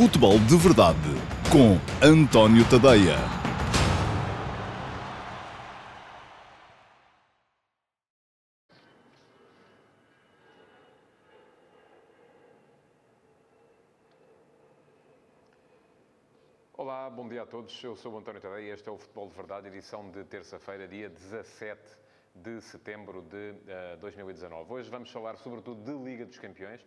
Futebol de Verdade com António Tadeia. Olá, bom dia a todos. Eu sou António Tadeia e este é o Futebol de Verdade, edição de terça-feira, dia 17 de setembro de uh, 2019. Hoje vamos falar sobretudo de Liga dos Campeões.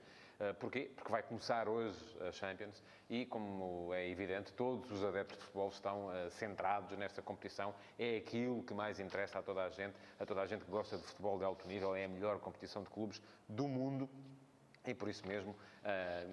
Uh, porquê? Porque vai começar hoje a Champions e, como é evidente, todos os adeptos de futebol estão uh, centrados nesta competição. É aquilo que mais interessa a toda a gente, a toda a gente que gosta de futebol de alto nível. É a melhor competição de clubes do mundo e por isso mesmo,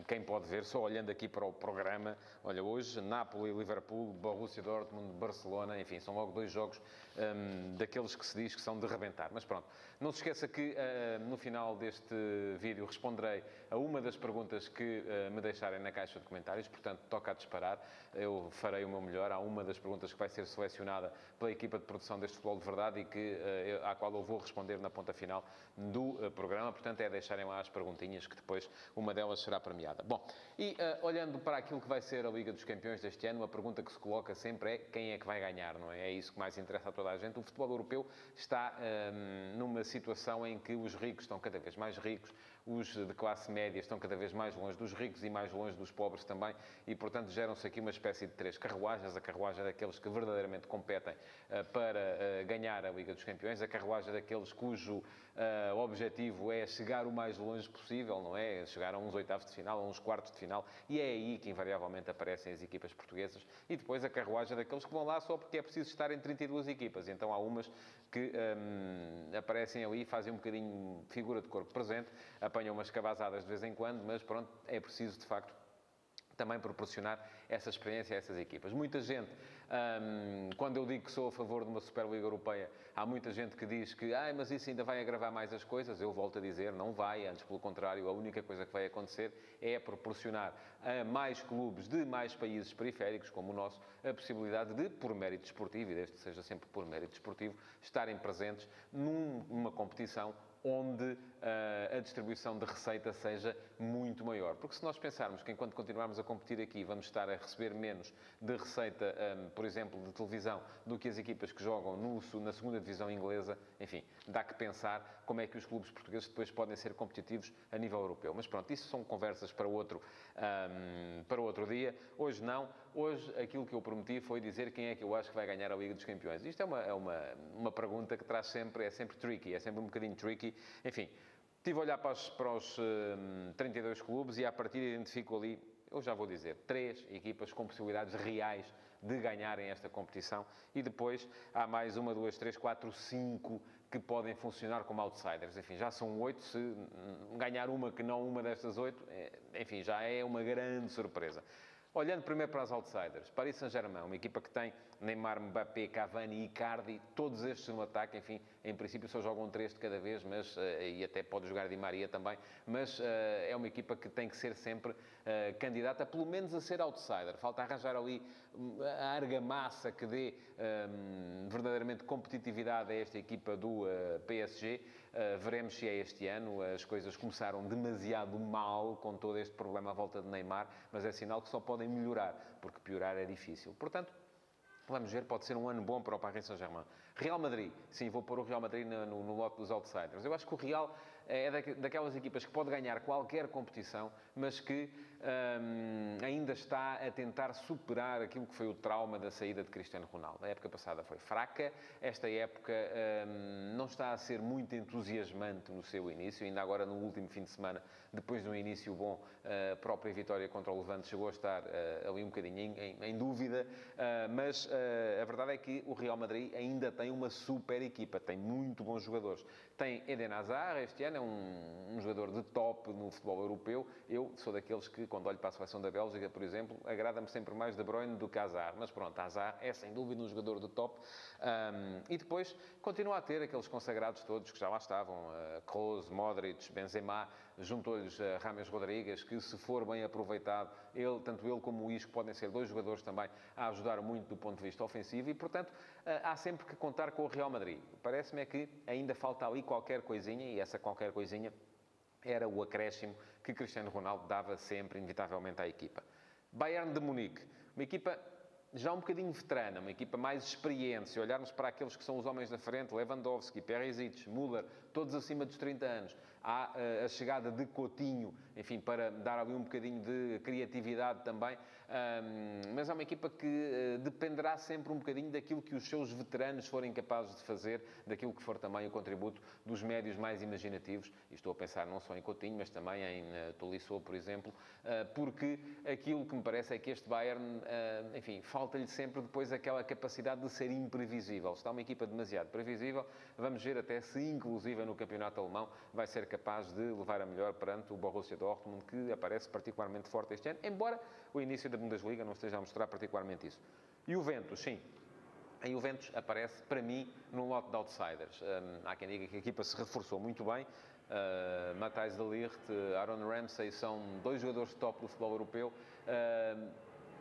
quem pode ver, só olhando aqui para o programa, olha, hoje Nápoles, Liverpool, Borussia Dortmund, Barcelona, enfim, são logo dois jogos um, daqueles que se diz que são de rebentar. Mas pronto, não se esqueça que uh, no final deste vídeo responderei a uma das perguntas que uh, me deixarem na caixa de comentários, portanto, toca a disparar. Eu farei o meu melhor. Há uma das perguntas que vai ser selecionada pela equipa de produção deste Futebol de Verdade e que, uh, à qual eu vou responder na ponta final do programa. Portanto, é deixarem lá as perguntinhas que depois uma delas será premiada. Bom, e olhando para aquilo que vai ser a Liga dos Campeões deste ano, a pergunta que se coloca sempre é quem é que vai ganhar, não é? É isso que mais interessa a toda a gente. O futebol europeu está um, numa situação em que os ricos estão cada vez mais ricos, os de classe média estão cada vez mais longe dos ricos e mais longe dos pobres também, e portanto geram-se aqui uma espécie de três carruagens: a carruagem daqueles que verdadeiramente competem uh, para uh, ganhar a Liga dos Campeões, a carruagem daqueles cujo uh, objetivo é chegar o mais longe possível, não é? Chegar a uns oitavos de final, a uns quartos de final, e é aí que invariavelmente aparecem as equipas portuguesas, e depois a carruagem daqueles que vão lá só porque é preciso estar em 32 equipas, então há umas que um, aparecem ali, fazem um bocadinho figura de corpo presente, apanham umas cabazadas de vez em quando, mas pronto, é preciso de facto também proporcionar essa experiência a essas equipas. Muita gente, um, quando eu digo que sou a favor de uma Superliga Europeia, há muita gente que diz que, ah, mas isso ainda vai agravar mais as coisas. Eu volto a dizer, não vai, antes pelo contrário, a única coisa que vai acontecer é proporcionar a mais clubes de mais países periféricos, como o nosso, a possibilidade de, por mérito desportivo, e desde que seja sempre por mérito desportivo, estarem presentes numa competição onde a distribuição de receita seja muito maior. Porque se nós pensarmos que enquanto continuarmos a competir aqui vamos estar a receber menos de receita, um, por exemplo, de televisão, do que as equipas que jogam no, na segunda divisão inglesa, enfim, dá que pensar como é que os clubes portugueses depois podem ser competitivos a nível europeu. Mas pronto, isso são conversas para outro, um, para outro dia. Hoje não. Hoje aquilo que eu prometi foi dizer quem é que eu acho que vai ganhar a Liga dos Campeões. Isto é uma, é uma, uma pergunta que traz sempre, é sempre tricky, é sempre um bocadinho tricky. Enfim, estive a olhar para os, para os um, 32 clubes e a partir identifico ali, eu já vou dizer, três equipas com possibilidades reais de ganharem esta competição e depois há mais uma, duas, três, quatro, cinco que podem funcionar como outsiders. Enfim, já são oito. Se ganhar uma que não uma destas oito, é, enfim, já é uma grande surpresa. Olhando primeiro para as outsiders, Paris Saint-Germain, uma equipa que tem Neymar, Mbappé, Cavani Icardi, todos estes no ataque, enfim, em princípio só jogam três de cada vez, mas, uh, e até pode jogar Di Maria também, mas uh, é uma equipa que tem que ser sempre uh, candidata, pelo menos a ser outsider. Falta arranjar ali a argamassa que dê um, verdadeiramente competitividade a esta equipa do PSG. Uh, veremos se é este ano. As coisas começaram demasiado mal com todo este problema à volta de Neymar, mas é sinal que só podem melhorar, porque piorar é difícil. Portanto, Vamos ver, pode ser um ano bom para o Paris Saint-Germain. Real Madrid, sim, vou pôr o Real Madrid no, no, no lote dos outsiders. Eu acho que o Real é daquelas equipas que pode ganhar qualquer competição, mas que hum, ainda está a tentar superar aquilo que foi o trauma da saída de Cristiano Ronaldo. A época passada foi fraca, esta época hum, não está a ser muito entusiasmante no seu início, ainda agora no último fim de semana, depois de um início bom, a própria vitória contra o Levante chegou a estar uh, ali um bocadinho em, em, em dúvida, uh, mas uh, a verdade é que o Real Madrid ainda tem uma super equipa, tem muito bons jogadores. Tem Eden Hazard, este ano é um, um jogador de top no futebol europeu. Eu sou daqueles que, quando olho para a seleção da Bélgica, por exemplo, agrada-me sempre mais De Bruyne do que Hazard. Mas pronto, Hazard é sem dúvida um jogador de top. Um, e depois continua a ter aqueles consagrados todos que já lá estavam, uh, Kroos, Modric, Benzema, juntou-lhes uh, Rames Rodrigues, que se for bem aproveitado, ele, tanto ele como o Isco podem ser dois jogadores também a ajudar muito do ponto de vista ofensivo e, portanto, uh, há sempre que contar com o Real Madrid. Parece-me é que ainda falta ali qualquer coisinha e essa qualquer coisinha era o acréscimo que Cristiano Ronaldo dava sempre, inevitavelmente, à equipa. Bayern de Munique, uma equipa já um bocadinho veterana, uma equipa mais experiente. Se olharmos para aqueles que são os homens da frente, Lewandowski, Perisic, Müller, todos acima dos 30 anos, há uh, a chegada de Coutinho, enfim, para dar ali um bocadinho de criatividade também. Mas é uma equipa que uh, dependerá sempre um bocadinho daquilo que os seus veteranos forem capazes de fazer, daquilo que for também o contributo dos médios mais imaginativos. E estou a pensar não só em Coutinho, mas também em uh, Tolisso, por exemplo, porque aquilo que me parece é que este Bayern, enfim, falta-lhe sempre depois aquela capacidade de ser imprevisível. Se está uma equipa demasiado previsível, vamos ver até se, inclusive no campeonato alemão, vai ser capaz de levar a melhor perante o Borussia Dortmund, que aparece particularmente forte este ano, embora o início da Bundesliga não esteja a mostrar particularmente isso. E o Ventus, sim. A Juventus aparece, para mim, num lote de outsiders. Um, há quem diga que a equipa se reforçou muito bem. Uh, Matthijs de Ligt, Aaron Ramsey são dois jogadores top do futebol europeu. Uh,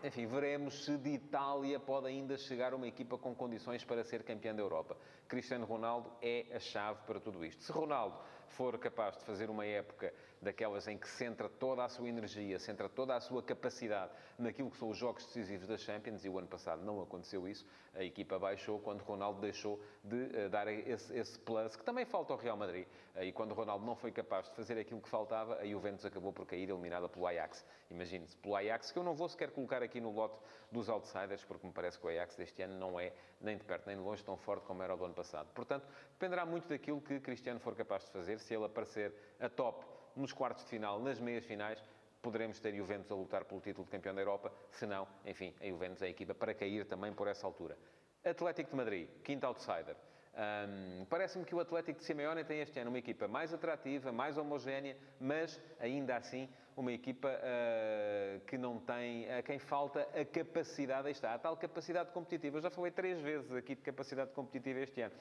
enfim, veremos se de Itália pode ainda chegar uma equipa com condições para ser campeã da Europa. Cristiano Ronaldo é a chave para tudo isto. Se Ronaldo for capaz de fazer uma época daquelas em que centra toda a sua energia, centra toda a sua capacidade naquilo que são os jogos decisivos da Champions, e o ano passado não aconteceu isso, a equipa baixou quando Ronaldo deixou de uh, dar esse, esse, plus, que também falta ao Real Madrid. Uh, e quando Ronaldo não foi capaz de fazer aquilo que faltava, a Juventus acabou por cair eliminada pelo Ajax. Imagine-se, pelo Ajax, que eu não vou sequer colocar aqui no lote dos outsiders, porque me parece que o Ajax deste ano não é nem de perto nem de longe tão forte como era o do ano passado. Portanto, dependerá muito daquilo que Cristiano for capaz de fazer, se ele aparecer a top nos quartos de final, nas meias finais, poderemos ter Juventus a lutar pelo título de campeão da Europa. Se não, enfim, a Juventus é a equipa para cair também por essa altura. Atlético de Madrid, quinto outsider. Um, Parece-me que o Atlético de Simeone tem este ano uma equipa mais atrativa, mais homogénea, mas ainda assim uma equipa uh, que não tem, a quem falta a capacidade, aí está, a tal capacidade competitiva. Eu já falei três vezes aqui de capacidade competitiva este ano.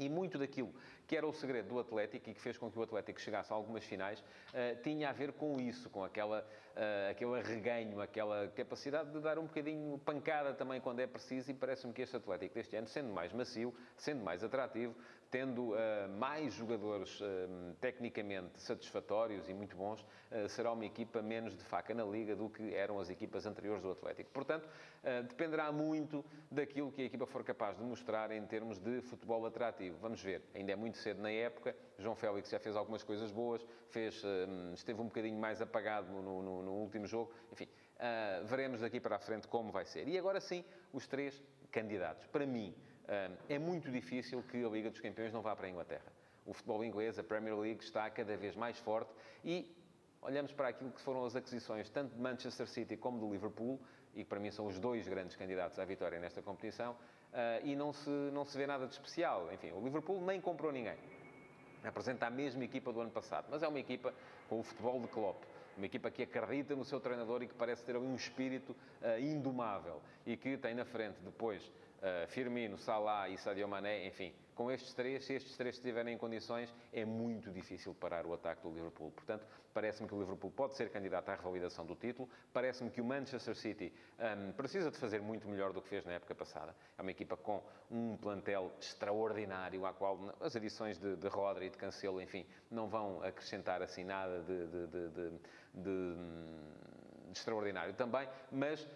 E muito daquilo que era o segredo do Atlético e que fez com que o Atlético chegasse a algumas finais, uh, tinha a ver com isso, com aquela, uh, aquele arreganho, aquela capacidade de dar um bocadinho pancada também quando é preciso. E parece-me que este Atlético deste ano, sendo mais macio, sendo mais atrativo, tendo uh, mais jogadores tecnicamente satisfatórios e muito bons, será uma equipa menos de faca na liga do que eram as equipas anteriores do Atlético. Portanto, dependerá muito daquilo que a equipa for capaz de mostrar em termos de futebol atrativo. Vamos ver, ainda é muito cedo na época. João Félix já fez algumas coisas boas, fez, esteve um bocadinho mais apagado no, no, no último jogo. Enfim, uh, veremos daqui para a frente como vai ser. E agora sim, os três candidatos. Para mim, uh, é muito difícil que a Liga dos Campeões não vá para a Inglaterra. O futebol inglês, a Premier League, está cada vez mais forte e olhamos para aquilo que foram as aquisições tanto de Manchester City como do Liverpool, e que para mim são os dois grandes candidatos à vitória nesta competição, uh, e não se, não se vê nada de especial. Enfim, o Liverpool nem comprou ninguém. Apresenta a mesma equipa do ano passado, mas é uma equipa com o futebol de Klopp. Uma equipa que acredita no seu treinador e que parece ter ali um espírito uh, indomável e que tem na frente depois uh, Firmino, Salah e Sadio Mané, enfim, com estes três, se estes três estiverem em condições, é muito difícil parar o ataque do Liverpool. Portanto, parece-me que o Liverpool pode ser candidato à revalidação do título. Parece-me que o Manchester City um, precisa de fazer muito melhor do que fez na época passada. É uma equipa com um plantel extraordinário, à qual as edições de, de Rodri e de Cancelo, enfim, não vão acrescentar assim nada de, de, de, de extraordinário também, mas uh,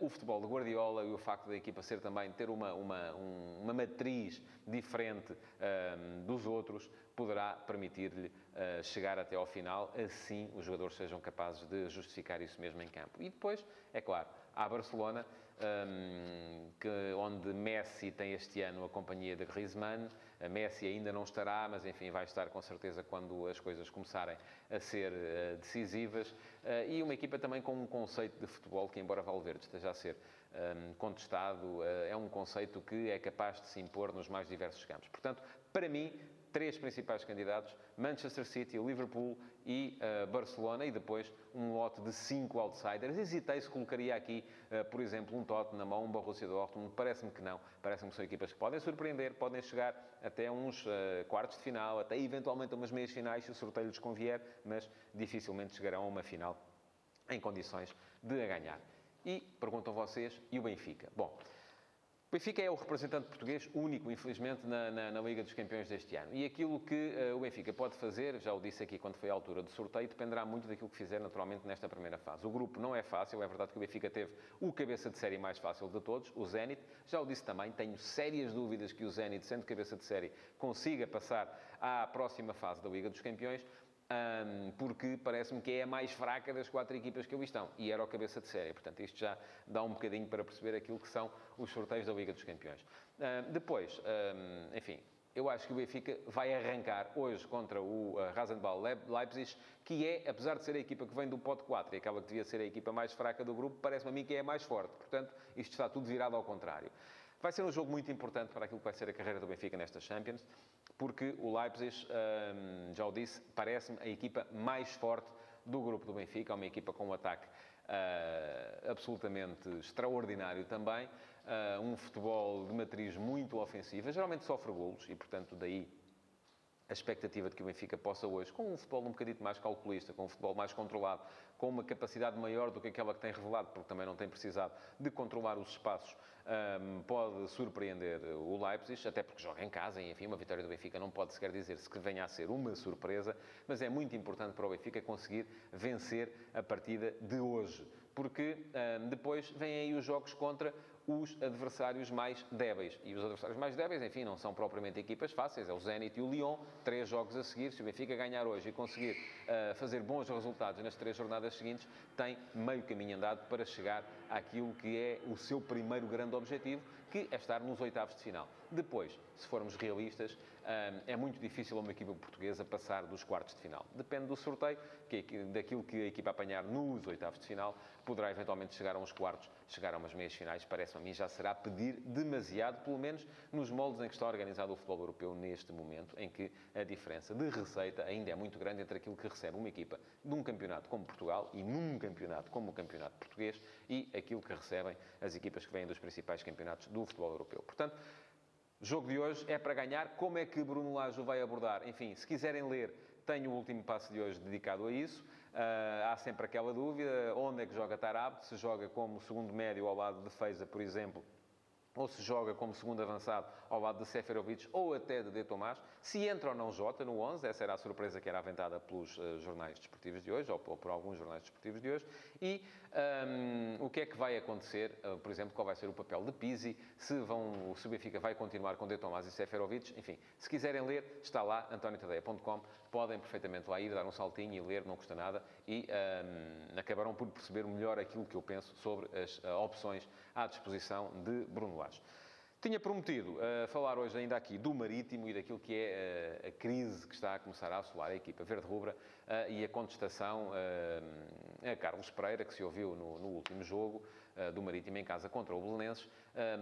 o futebol de Guardiola e o facto da equipa ser também ter uma, uma, um, uma matriz diferente uh, dos outros poderá permitir-lhe uh, chegar até ao final, assim os jogadores sejam capazes de justificar isso mesmo em campo. E depois, é claro, há Barcelona, um, que, onde Messi tem este ano a companhia de Griezmann. A Messi ainda não estará, mas enfim, vai estar com certeza quando as coisas começarem a ser uh, decisivas. Uh, e uma equipa também com um conceito de futebol que, embora Valverde esteja a ser um, contestado, uh, é um conceito que é capaz de se impor nos mais diversos campos. Portanto, para mim, três principais candidatos: Manchester City, Liverpool e uh, Barcelona, e depois um lote de cinco outsiders. Hesitei se colocaria aqui, uh, por exemplo, um Tottenham ou um Borussia Dortmund. Parece-me que não. Parece-me que são equipas que podem surpreender, podem chegar até uns uh, quartos de final, até eventualmente umas meias finais, se o sorteio lhes convier, mas dificilmente chegarão a uma final em condições de a ganhar. E perguntam vocês, e o Benfica? Bom, Benfica é o representante português único, infelizmente, na, na, na Liga dos Campeões deste ano. E aquilo que uh, o Benfica pode fazer, já o disse aqui quando foi a altura do sorteio, dependerá muito daquilo que fizer naturalmente nesta primeira fase. O grupo não é fácil, é verdade que o Benfica teve o cabeça de série mais fácil de todos, o Zenit. Já o disse também, tenho sérias dúvidas que o Zenit, sendo cabeça de série, consiga passar à próxima fase da Liga dos Campeões um, porque parece-me que é a mais fraca das quatro equipas que ali estão. E era o cabeça de série. Portanto, isto já dá um bocadinho para perceber aquilo que são os sorteios da Liga dos Campeões. Um, depois, um, enfim, eu acho que o Benfica vai arrancar hoje contra o uh, Rasenball Leipzig, que é, apesar de ser a equipa que vem do pote 4 e aquela que devia ser a equipa mais fraca do grupo, parece-me a mim que é a mais forte. Portanto, isto está tudo virado ao contrário. Vai ser um jogo muito importante para aquilo que vai ser a carreira do Benfica nesta Champions, porque o Leipzig, hum, já o disse, parece-me a equipa mais forte do grupo do Benfica, é uma equipa com um ataque uh, absolutamente extraordinário também, uh, um futebol de matriz muito ofensiva, geralmente sofre golos e, portanto, daí a expectativa de que o Benfica possa hoje, com um futebol um bocadinho mais calculista, com um futebol mais controlado, com uma capacidade maior do que aquela que tem revelado, porque também não tem precisado de controlar os espaços, um, pode surpreender o Leipzig, até porque joga em casa, e enfim, uma vitória do Benfica não pode sequer dizer-se que venha a ser uma surpresa, mas é muito importante para o Benfica conseguir vencer a partida de hoje, porque um, depois vêm aí os jogos contra os adversários mais débeis. E os adversários mais débeis, enfim, não são propriamente equipas fáceis, é o Zenit e o Lyon, três jogos a seguir. Se o Benfica ganhar hoje e conseguir uh, fazer bons resultados nas três jornadas seguintes, tem meio caminho andado para chegar àquilo que é o seu primeiro grande objetivo, que é estar nos oitavos de final. Depois, se formos realistas, é muito difícil uma equipa portuguesa passar dos quartos de final. Depende do sorteio, que, daquilo que a equipa apanhar nos oitavos de final, poderá eventualmente chegar a uns quartos, chegar a umas meias finais. Parece-me a mim já será pedir demasiado, pelo menos nos moldes em que está organizado o futebol europeu neste momento, em que a diferença de receita ainda é muito grande entre aquilo que recebe uma equipa de um campeonato como Portugal e num campeonato como o campeonato português e aquilo que recebem as equipas que vêm dos principais campeonatos do futebol europeu. Portanto, o jogo de hoje é para ganhar. Como é que Bruno Lage vai abordar? Enfim, se quiserem ler, tenho o último passo de hoje dedicado a isso. Uh, há sempre aquela dúvida, onde é que joga Tarab? Se joga como segundo médio ao lado de Feiza, por exemplo, ou se joga como segundo avançado ao lado de Seferovic ou até de De Tomás, se entra ou não Jota no 11, essa era a surpresa que era aventada pelos uh, jornais desportivos de hoje, ou por, por, alguns jornais desportivos de hoje, e um, o que é que vai acontecer, uh, por exemplo, qual vai ser o papel de Pizzi, se, vão, o Benfica vai continuar com De Tomás e Seferovic, enfim, se quiserem ler, está lá, antoniotadeia.com, podem perfeitamente lá ir, dar um saltinho e ler, não custa nada, e um, acabarão por perceber melhor aquilo que eu penso sobre as uh, opções à disposição de Bruno Lage. Tinha prometido uh, falar hoje ainda aqui do Marítimo e daquilo que é uh, a crise que está a começar a assolar a equipa verde-rubra uh, e a contestação a Carlos Pereira, que se ouviu no, no último jogo do Marítimo em casa contra o Belenenses,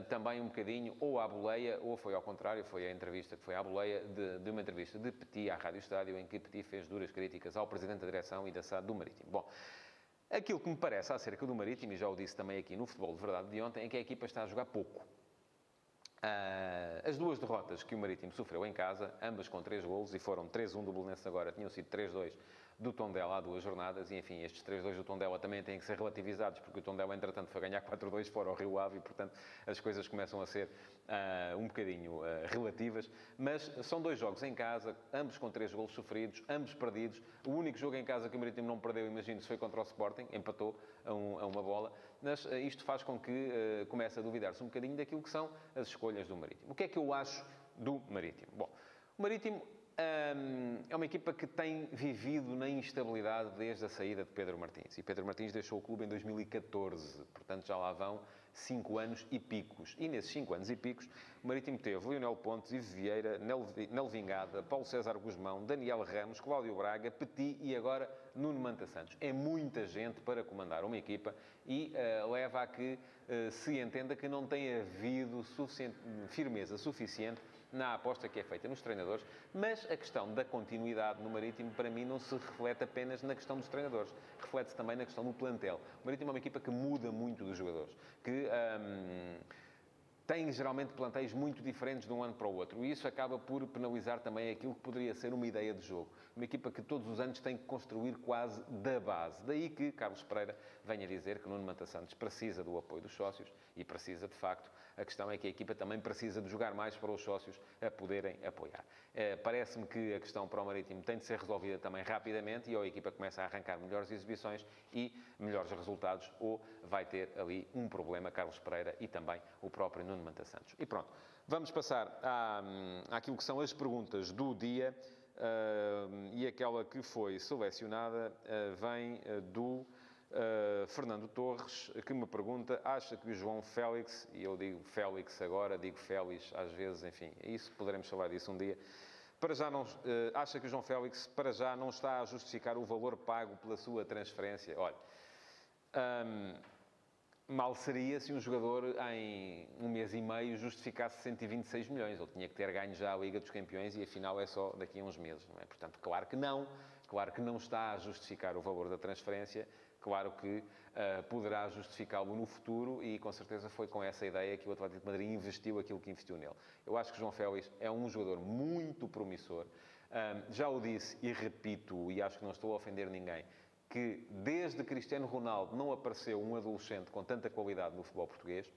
também um bocadinho ou à boleia, ou foi ao contrário, foi a entrevista que foi à boleia de, de uma entrevista de Petit à Rádio Estádio, em que Petit fez duras críticas ao Presidente da Direção e da SAD do Marítimo. Bom, Aquilo que me parece acerca do Marítimo, e já o disse também aqui no futebol de verdade de ontem, é que a equipa está a jogar pouco. Uh, as duas derrotas que o Marítimo sofreu em casa, ambas com três golos, e foram 3-1 do Belenenses agora, tinham sido 3-2 do Tondela há duas jornadas, e enfim, estes 3-2 do Tondela também têm que ser relativizados, porque o Tondela, entretanto, foi ganhar 4-2 fora ao Rio Ave, e, portanto, as coisas começam a ser uh, um bocadinho uh, relativas, mas são dois jogos em casa, ambos com três golos sofridos, ambos perdidos, o único jogo em casa que o Marítimo não perdeu, imagino, foi contra o Sporting, empatou a, um, a uma bola, mas uh, isto faz com que comece a duvidar-se um bocadinho daquilo que são as escolhas do Marítimo. O que é que eu acho do Marítimo? Bom, o Marítimo é uma equipa que tem vivido na instabilidade desde a saída de Pedro Martins. E Pedro Martins deixou o clube em 2014, portanto já lá vão cinco anos e picos. E nesses cinco anos e picos, o Marítimo teve Lionel Pontes, Ivo Vieira, Nel Vingada, Paulo César Guzmão, Daniel Ramos, Cláudio Braga, Petit e agora Nuno Manta Santos. É muita gente para comandar uma equipa e uh, leva a que uh, se entenda que não tem havido suficiente, firmeza suficiente na aposta que é feita nos treinadores, mas a questão da continuidade no Marítimo, para mim, não se reflete apenas na questão dos treinadores, reflete-se também na questão do plantel. O Marítimo é uma equipa que muda muito dos jogadores, que. Um, têm geralmente plantéis muito diferentes de um ano para o outro. E isso acaba por penalizar também aquilo que poderia ser uma ideia de jogo. Uma equipa que todos os anos tem que construir quase da base. Daí que Carlos Pereira venha dizer que Nuno Manta Santos precisa do apoio dos sócios e precisa, de facto. A questão é que a equipa também precisa de jogar mais para os sócios a poderem apoiar. É, Parece-me que a questão para o Marítimo tem de ser resolvida também rapidamente e ou a equipa começa a arrancar melhores exibições e melhores resultados ou vai ter ali um problema Carlos Pereira e também o próprio Nuno Manta Santos. E pronto, vamos passar à, àquilo que são as perguntas do dia. Uh, e aquela que foi selecionada uh, vem uh, do Fernando Torres, que me pergunta: acha que o João Félix, e eu digo Félix agora, digo Félix às vezes, enfim, isso poderemos falar disso um dia. Para já não, acha que o João Félix, para já, não está a justificar o valor pago pela sua transferência? Olha, um, mal seria se um jogador em um mês e meio justificasse 126 milhões. Ele tinha que ter ganho já a Liga dos Campeões e afinal é só daqui a uns meses. Não é? Portanto, claro que não. Claro que não está a justificar o valor da transferência. Claro que uh, poderá justificá-lo no futuro e com certeza foi com essa ideia que o Atlético de Madrid investiu aquilo que investiu nele. Eu acho que João Félix é um jogador muito promissor. Um, já o disse e repito, e acho que não estou a ofender ninguém, que desde Cristiano Ronaldo não apareceu um adolescente com tanta qualidade no futebol português.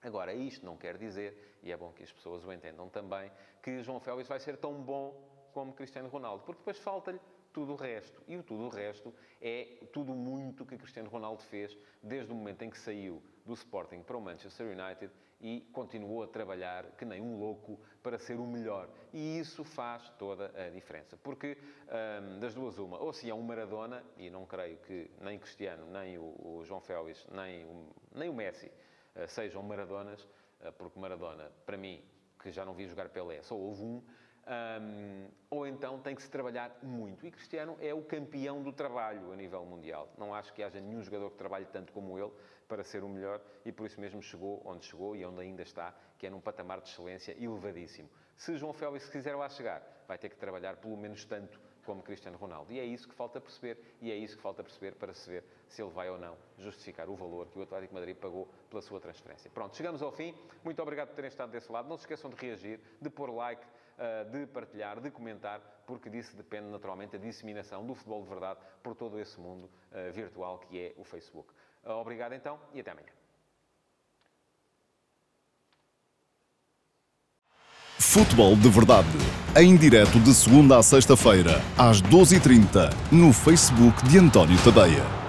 Agora, isto não quer dizer, e é bom que as pessoas o entendam também, que João Félix vai ser tão bom como Cristiano Ronaldo, porque depois falta-lhe tudo o resto. E o tudo o resto é tudo muito que Cristiano Ronaldo fez desde o momento em que saiu do Sporting para o Manchester United e continuou a trabalhar que nem um louco para ser o melhor. E isso faz toda a diferença. Porque hum, das duas, uma, ou se é um Maradona, e não creio que nem Cristiano, nem o, o João Félix, nem o, nem o Messi uh, sejam Maradonas, uh, porque Maradona, para mim, que já não vi jogar Pelé, só houve um. Um, ou então tem que se trabalhar muito. E Cristiano é o campeão do trabalho a nível mundial. Não acho que haja nenhum jogador que trabalhe tanto como ele para ser o melhor e por isso mesmo chegou onde chegou e onde ainda está, que é num patamar de excelência elevadíssimo. Se João Félix quiser lá chegar, vai ter que trabalhar pelo menos tanto como Cristiano Ronaldo. E é isso que falta perceber, e é isso que falta perceber para se ver se ele vai ou não justificar o valor que o Atlético Madrid pagou pela sua transferência. Pronto, chegamos ao fim. Muito obrigado por terem estado desse lado. Não se esqueçam de reagir, de pôr like, de partilhar, de comentar, porque disso depende naturalmente a disseminação do futebol de verdade por todo esse mundo eh, virtual que é o Facebook. Eh, obrigado então e até amanhã. Futebol de Verdade. Em direto de segunda a sexta-feira, às 12h30, no Facebook de António Tadeia.